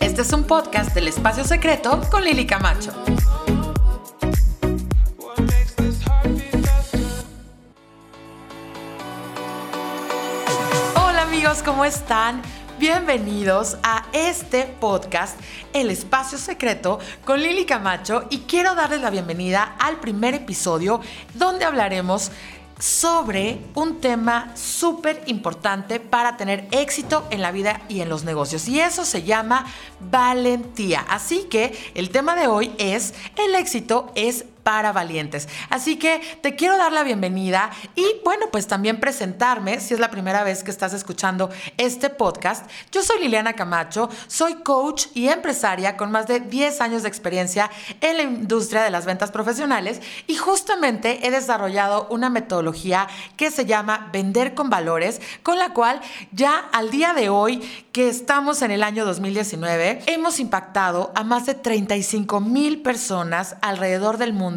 Este es un podcast del Espacio Secreto con Lili Camacho. Hola amigos, ¿cómo están? Bienvenidos a este podcast, El Espacio Secreto, con Lili Camacho y quiero darles la bienvenida al primer episodio donde hablaremos sobre un tema súper importante para tener éxito en la vida y en los negocios. Y eso se llama valentía. Así que el tema de hoy es el éxito es para valientes. Así que te quiero dar la bienvenida y bueno, pues también presentarme si es la primera vez que estás escuchando este podcast. Yo soy Liliana Camacho, soy coach y empresaria con más de 10 años de experiencia en la industria de las ventas profesionales y justamente he desarrollado una metodología que se llama Vender con Valores, con la cual ya al día de hoy que estamos en el año 2019, hemos impactado a más de 35 mil personas alrededor del mundo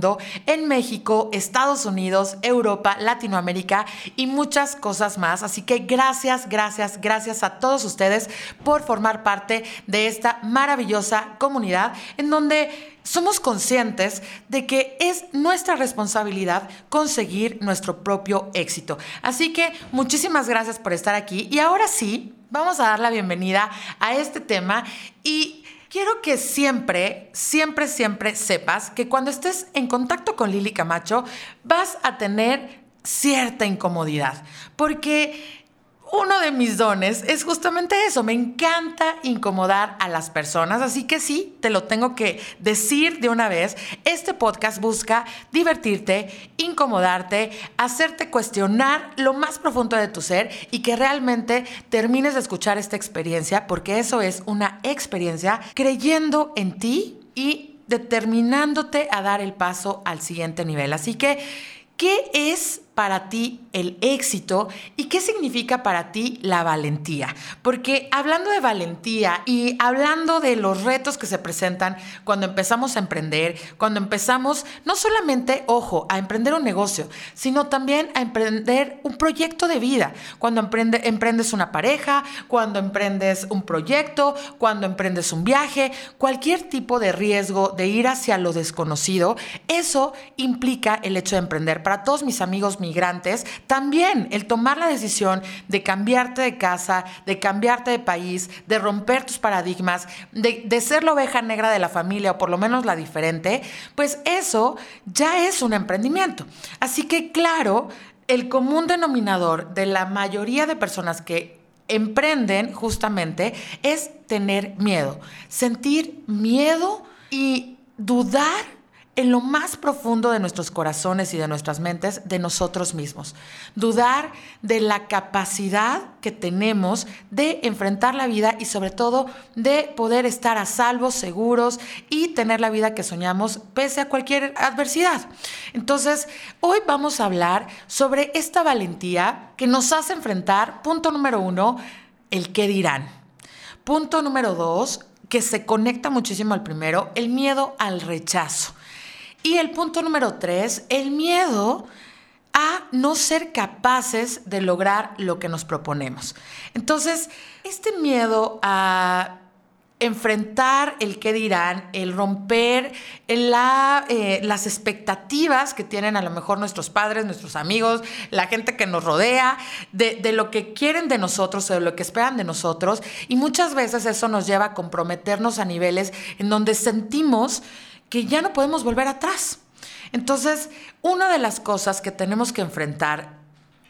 en México, Estados Unidos, Europa, Latinoamérica y muchas cosas más. Así que gracias, gracias, gracias a todos ustedes por formar parte de esta maravillosa comunidad en donde somos conscientes de que es nuestra responsabilidad conseguir nuestro propio éxito. Así que muchísimas gracias por estar aquí y ahora sí, vamos a dar la bienvenida a este tema y Quiero que siempre, siempre, siempre sepas que cuando estés en contacto con Lili Camacho vas a tener cierta incomodidad, porque uno de mis dones es justamente eso. Me encanta incomodar a las personas. Así que sí, te lo tengo que decir de una vez. Este podcast busca divertirte, incomodarte, hacerte cuestionar lo más profundo de tu ser y que realmente termines de escuchar esta experiencia, porque eso es una experiencia creyendo en ti y determinándote a dar el paso al siguiente nivel. Así que, ¿qué es para ti el éxito y qué significa para ti la valentía. Porque hablando de valentía y hablando de los retos que se presentan cuando empezamos a emprender, cuando empezamos no solamente, ojo, a emprender un negocio, sino también a emprender un proyecto de vida. Cuando emprendes una pareja, cuando emprendes un proyecto, cuando emprendes un viaje, cualquier tipo de riesgo de ir hacia lo desconocido, eso implica el hecho de emprender. Para todos mis amigos, también el tomar la decisión de cambiarte de casa, de cambiarte de país, de romper tus paradigmas, de, de ser la oveja negra de la familia o por lo menos la diferente, pues eso ya es un emprendimiento. Así que claro, el común denominador de la mayoría de personas que emprenden justamente es tener miedo, sentir miedo y dudar en lo más profundo de nuestros corazones y de nuestras mentes de nosotros mismos. Dudar de la capacidad que tenemos de enfrentar la vida y sobre todo de poder estar a salvo, seguros y tener la vida que soñamos pese a cualquier adversidad. Entonces, hoy vamos a hablar sobre esta valentía que nos hace enfrentar, punto número uno, el qué dirán. Punto número dos, que se conecta muchísimo al primero, el miedo al rechazo. Y el punto número tres, el miedo a no ser capaces de lograr lo que nos proponemos. Entonces, este miedo a enfrentar el qué dirán, el romper la, eh, las expectativas que tienen a lo mejor nuestros padres, nuestros amigos, la gente que nos rodea, de, de lo que quieren de nosotros o de lo que esperan de nosotros. Y muchas veces eso nos lleva a comprometernos a niveles en donde sentimos que ya no podemos volver atrás. Entonces, una de las cosas que tenemos que enfrentar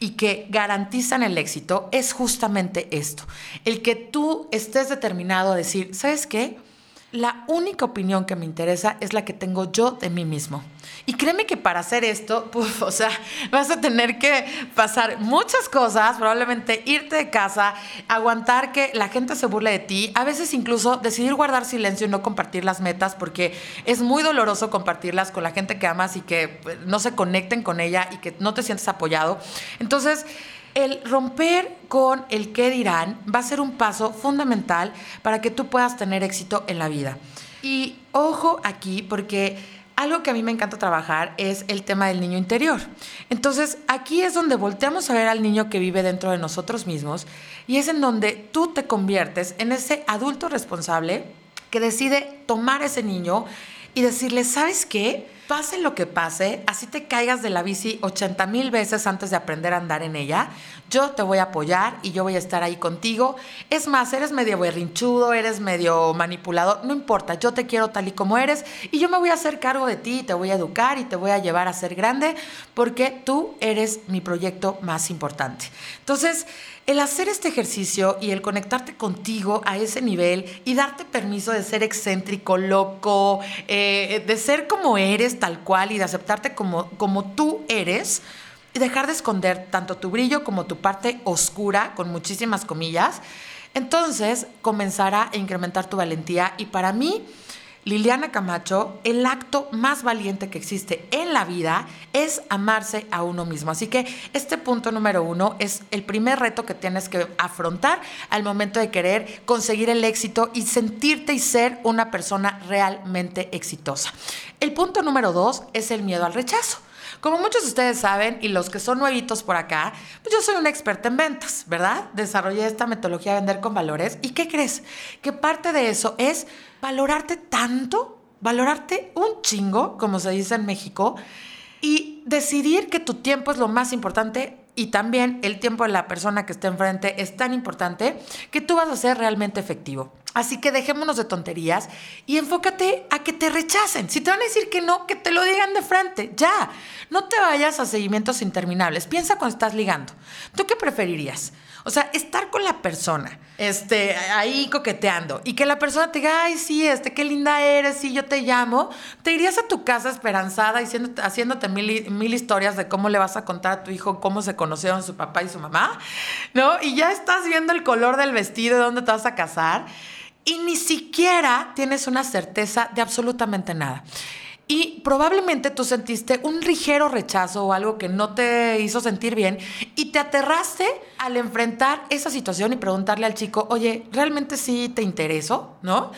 y que garantizan el éxito es justamente esto, el que tú estés determinado a decir, ¿sabes qué? La única opinión que me interesa es la que tengo yo de mí mismo. Y créeme que para hacer esto, o sea, vas a tener que pasar muchas cosas, probablemente irte de casa, aguantar que la gente se burle de ti, a veces incluso decidir guardar silencio y no compartir las metas porque es muy doloroso compartirlas con la gente que amas y que pues, no se conecten con ella y que no te sientes apoyado. Entonces, el romper con el qué dirán va a ser un paso fundamental para que tú puedas tener éxito en la vida. Y ojo aquí porque algo que a mí me encanta trabajar es el tema del niño interior. Entonces, aquí es donde volteamos a ver al niño que vive dentro de nosotros mismos y es en donde tú te conviertes en ese adulto responsable que decide tomar ese niño y decirle, ¿sabes qué? Pase lo que pase, así te caigas de la bici 80 mil veces antes de aprender a andar en ella, yo te voy a apoyar y yo voy a estar ahí contigo. Es más, eres medio berrinchudo, eres medio manipulador, no importa, yo te quiero tal y como eres y yo me voy a hacer cargo de ti, te voy a educar y te voy a llevar a ser grande porque tú eres mi proyecto más importante. Entonces, el hacer este ejercicio y el conectarte contigo a ese nivel y darte permiso de ser excéntrico, loco, eh, de ser como eres tal cual y de aceptarte como, como tú eres y dejar de esconder tanto tu brillo como tu parte oscura, con muchísimas comillas, entonces comenzará a incrementar tu valentía y para mí Liliana Camacho, el acto más valiente que existe en la vida es amarse a uno mismo. Así que este punto número uno es el primer reto que tienes que afrontar al momento de querer conseguir el éxito y sentirte y ser una persona realmente exitosa. El punto número dos es el miedo al rechazo. Como muchos de ustedes saben, y los que son nuevitos por acá, pues yo soy una experta en ventas, ¿verdad? Desarrollé esta metodología de vender con valores. ¿Y qué crees? Que parte de eso es valorarte tanto, valorarte un chingo, como se dice en México, y decidir que tu tiempo es lo más importante y también el tiempo de la persona que está enfrente es tan importante que tú vas a ser realmente efectivo. Así que dejémonos de tonterías y enfócate a que te rechacen. Si te van a decir que no, que te lo digan de frente. Ya. No te vayas a seguimientos interminables. Piensa cuando estás ligando. ¿Tú qué preferirías? O sea, estar con la persona, este, ahí coqueteando, y que la persona te diga, ay, sí, este, qué linda eres, sí, yo te llamo, te irías a tu casa esperanzada diciendo, haciéndote mil, mil historias de cómo le vas a contar a tu hijo cómo se conocieron su papá y su mamá, ¿no? Y ya estás viendo el color del vestido, de dónde te vas a casar, y ni siquiera tienes una certeza de absolutamente nada. Y probablemente tú sentiste un ligero rechazo o algo que no te hizo sentir bien y te aterraste al enfrentar esa situación y preguntarle al chico, oye, ¿realmente sí te intereso? ¿No?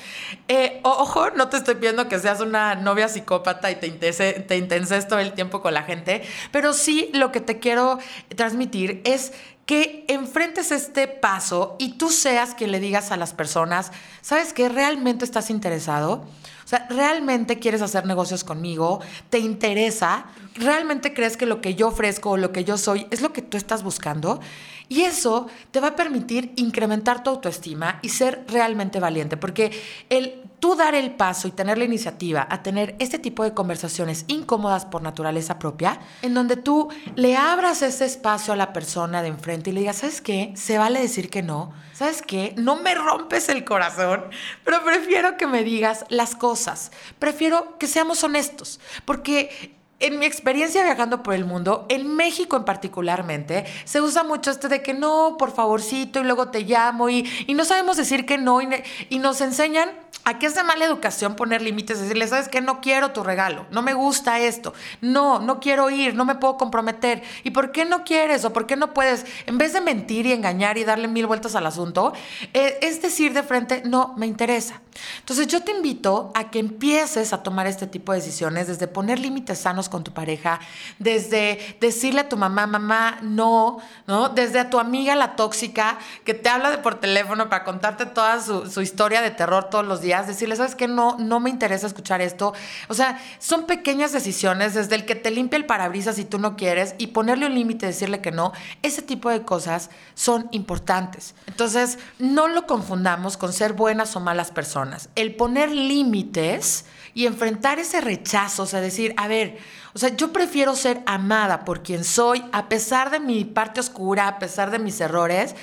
Eh, ojo, no te estoy pidiendo que seas una novia psicópata y te, te intenses todo el tiempo con la gente, pero sí lo que te quiero transmitir es que enfrentes este paso y tú seas quien le digas a las personas, ¿sabes que ¿Realmente estás interesado? O sea, ¿realmente quieres hacer negocios conmigo? ¿Te interesa? ¿Realmente crees que lo que yo ofrezco o lo que yo soy es lo que tú estás buscando? Y eso te va a permitir incrementar tu autoestima y ser realmente valiente, porque el tú dar el paso y tener la iniciativa a tener este tipo de conversaciones incómodas por naturaleza propia, en donde tú le abras ese espacio a la persona de enfrente y le digas, ¿sabes qué? Se vale decir que no. ¿Sabes qué? No me rompes el corazón, pero prefiero que me digas las cosas. Prefiero que seamos honestos, porque en mi experiencia viajando por el mundo, en México en particularmente, se usa mucho este de que no, por favorcito, y luego te llamo, y, no sabemos decir que no, y, y nos enseñan a que es de mala educación poner límites, decirle, sabes que no quiero tu regalo, no me gusta esto, no, no quiero ir, no me puedo comprometer. ¿Y por qué no quieres o por qué no puedes? En vez de mentir y engañar y darle mil vueltas al asunto, eh, es decir de frente, no me interesa. Entonces yo te invito a que empieces a tomar este tipo de decisiones, desde poner límites sanos con tu pareja, desde decirle a tu mamá, mamá, no, ¿no? Desde a tu amiga la tóxica que te habla de por teléfono para contarte toda su, su historia de terror todos los días decirle, sabes que no, no me interesa escuchar esto. O sea, son pequeñas decisiones, desde el que te limpia el parabrisas si tú no quieres y ponerle un límite, decirle que no, ese tipo de cosas son importantes. Entonces, no lo confundamos con ser buenas o malas personas. El poner límites y enfrentar ese rechazo, o sea, decir, a ver, o sea, yo prefiero ser amada por quien soy, a pesar de mi parte oscura, a pesar de mis errores,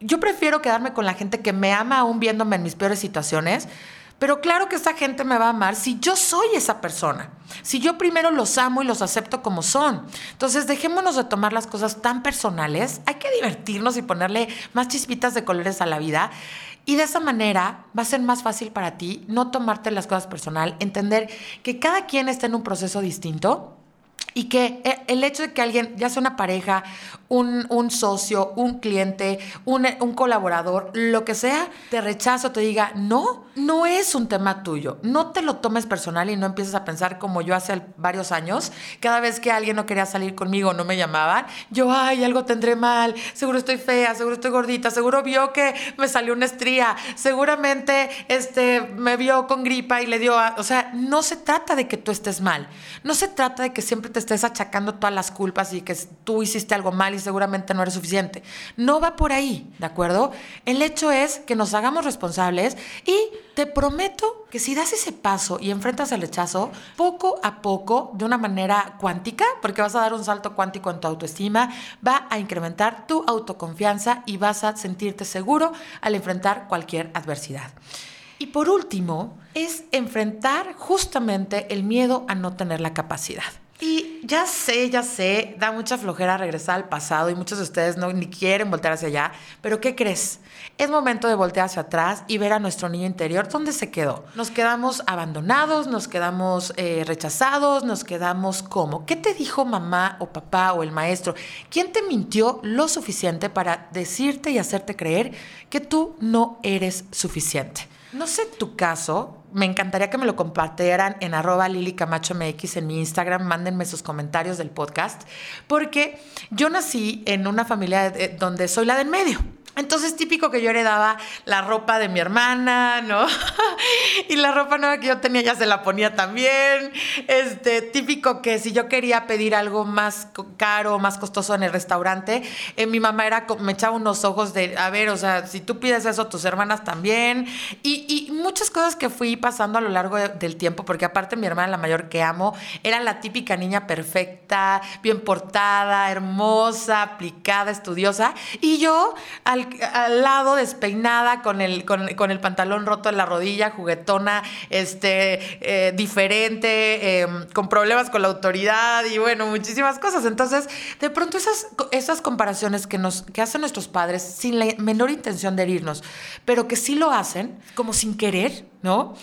yo prefiero quedarme con la gente que me ama aún viéndome en mis peores situaciones, pero claro que esa gente me va a amar si yo soy esa persona, si yo primero los amo y los acepto como son. Entonces dejémonos de tomar las cosas tan personales, hay que divertirnos y ponerle más chispitas de colores a la vida. Y de esa manera va a ser más fácil para ti no tomarte las cosas personal, entender que cada quien está en un proceso distinto y que eh, el hecho de que alguien, ya sea una pareja, un, socio, un cliente, un, un, colaborador, lo que sea, te rechazo, te diga, no, no es un tema tuyo. No te lo tomes personal y no empieces a pensar como yo hace varios años, cada vez que alguien no quería salir conmigo, no me llamaban, yo, ay, algo tendré mal, seguro estoy fea, seguro estoy gordita, seguro vio que me salió una estría, seguramente este, me vio con gripa y le dio, o sea, no se trata de que tú estés mal, no se trata de que siempre te estés achacando todas las culpas y que tú hiciste algo mal seguramente no eres suficiente. No va por ahí, ¿de acuerdo? El hecho es que nos hagamos responsables y te prometo que si das ese paso y enfrentas el rechazo, poco a poco, de una manera cuántica, porque vas a dar un salto cuántico en tu autoestima, va a incrementar tu autoconfianza y vas a sentirte seguro al enfrentar cualquier adversidad. Y por último, es enfrentar justamente el miedo a no tener la capacidad. Y ya sé, ya sé, da mucha flojera regresar al pasado y muchos de ustedes no ni quieren voltear hacia allá, pero ¿qué crees? Es momento de voltear hacia atrás y ver a nuestro niño interior dónde se quedó. Nos quedamos abandonados, nos quedamos eh, rechazados, nos quedamos como. ¿Qué te dijo mamá o papá o el maestro? ¿Quién te mintió lo suficiente para decirte y hacerte creer que tú no eres suficiente? No sé tu caso, me encantaría que me lo compartieran en arroba Lili Camacho MX en mi Instagram, mándenme sus comentarios del podcast, porque yo nací en una familia donde soy la del medio. Entonces, típico que yo heredaba la ropa de mi hermana, ¿no? y la ropa nueva que yo tenía ya se la ponía también. Este, típico que si yo quería pedir algo más caro, más costoso en el restaurante, eh, mi mamá era, me echaba unos ojos de, a ver, o sea, si tú pides eso, tus hermanas también. Y, muchas cosas que fui pasando a lo largo del tiempo, porque aparte mi hermana, la mayor que amo, era la típica niña perfecta, bien portada, hermosa, aplicada, estudiosa. Y yo, al al, lado despeinada con el, con, el pantalón roto en la rodilla, juguetona, este, eh, diferente, em, con problemas con la autoridad y bueno, muchísimas cosas. Entonces, de pronto esas, esas comparaciones que, nos, que hacen nuestros padres sin la menor intención de herirnos, pero que sí lo hacen como sin querer, ¿no?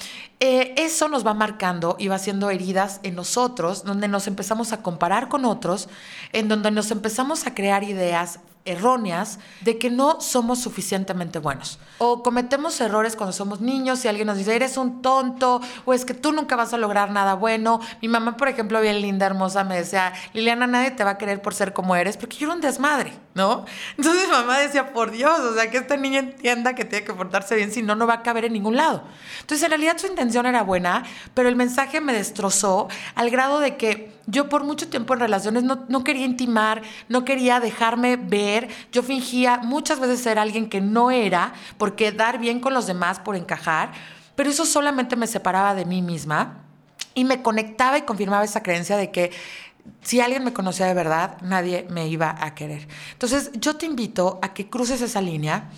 Eh, eso nos va marcando y va haciendo heridas en nosotros, donde nos empezamos a comparar con otros, en donde nos empezamos a crear ideas erróneas de que no somos suficientemente buenos. O cometemos errores cuando somos niños y alguien nos dice, eres un tonto, o es que tú nunca vas a lograr nada bueno. Mi mamá, por ejemplo, bien linda, hermosa, me decía, Liliana, nadie te va a querer por ser como eres, porque yo era un desmadre, ¿no? Entonces mamá decía, por Dios, o sea, que esta niña entienda que tiene que portarse bien, si no, no va a caber en ningún lado. Entonces, en realidad su intención era buena, pero el mensaje me destrozó al grado de que yo por mucho tiempo en relaciones no, no quería intimar, no quería dejarme ver yo fingía muchas veces ser alguien que no era por quedar bien con los demás, por encajar, pero eso solamente me separaba de mí misma y me conectaba y confirmaba esa creencia de que si alguien me conocía de verdad, nadie me iba a querer. Entonces, yo te invito a que cruces esa línea,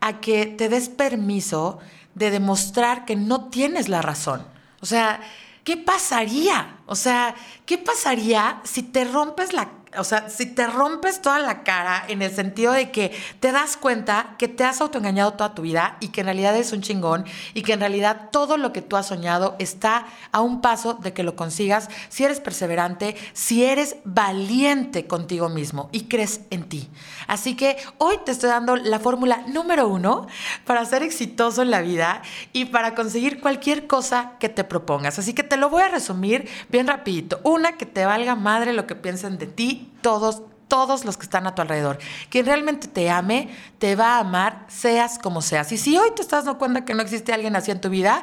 a que te des permiso de demostrar que no tienes la razón. O sea, ¿qué pasaría? O sea, ¿qué pasaría si te rompes la o sea, si te rompes toda la cara en el sentido de que te das cuenta que te has autoengañado toda tu vida y que en realidad es un chingón y que en realidad todo lo que tú has soñado está a un paso de que lo consigas si eres perseverante, si eres valiente contigo mismo y crees en ti. Así que hoy te estoy dando la fórmula número uno para ser exitoso en la vida y para conseguir cualquier cosa que te propongas. Así que te lo voy a resumir bien rapidito. Una, que te valga madre lo que piensen de ti todos, todos los que están a tu alrededor. Quien realmente te ame, te va a amar, seas como seas. Y si hoy te estás dando cuenta que no existe alguien así en tu vida,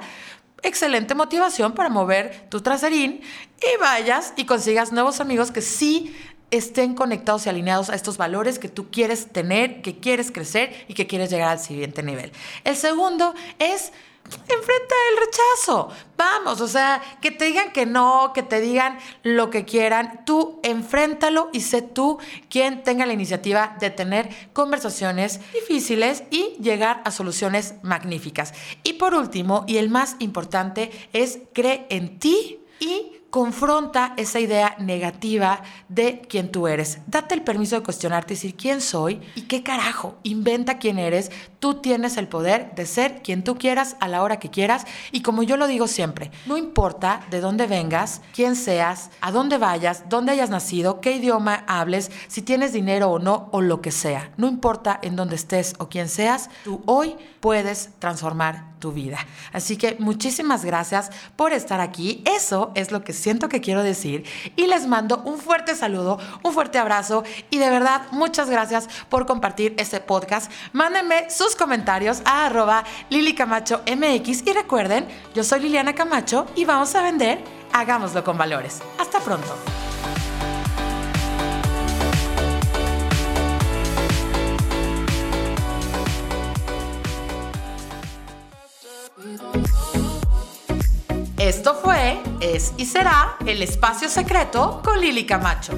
excelente motivación para mover tu traserín y vayas y consigas nuevos amigos que sí estén conectados y alineados a estos valores que tú quieres tener, que quieres crecer y que quieres llegar al siguiente nivel. El segundo es enfrenta el rechazo. Vamos, o sea, que te digan que no, que te digan lo que quieran, tú enfréntalo y sé tú quien tenga la iniciativa de tener conversaciones difíciles y llegar a soluciones magníficas. Y por último, y el más importante, es cree en ti y confronta esa idea negativa de quién tú eres. Date el permiso de cuestionarte y decir quién soy y qué carajo. Inventa quién eres. Tú tienes el poder de ser quien tú quieras a la hora que quieras y como yo lo digo siempre, no importa de dónde vengas, quién seas, a dónde vayas, dónde hayas nacido, qué idioma hables, si tienes dinero o no o lo que sea. No importa en dónde estés o quién seas, tú hoy puedes transformar tu vida. Así que muchísimas gracias por estar aquí. Eso es lo que siento que quiero decir. Y les mando un fuerte saludo, un fuerte abrazo y de verdad muchas gracias por compartir este podcast. Mándenme comentarios a arroba Lili Camacho MX y recuerden, yo soy Liliana Camacho y vamos a vender, hagámoslo con valores. Hasta pronto. Esto fue, es y será el espacio secreto con Lili Camacho.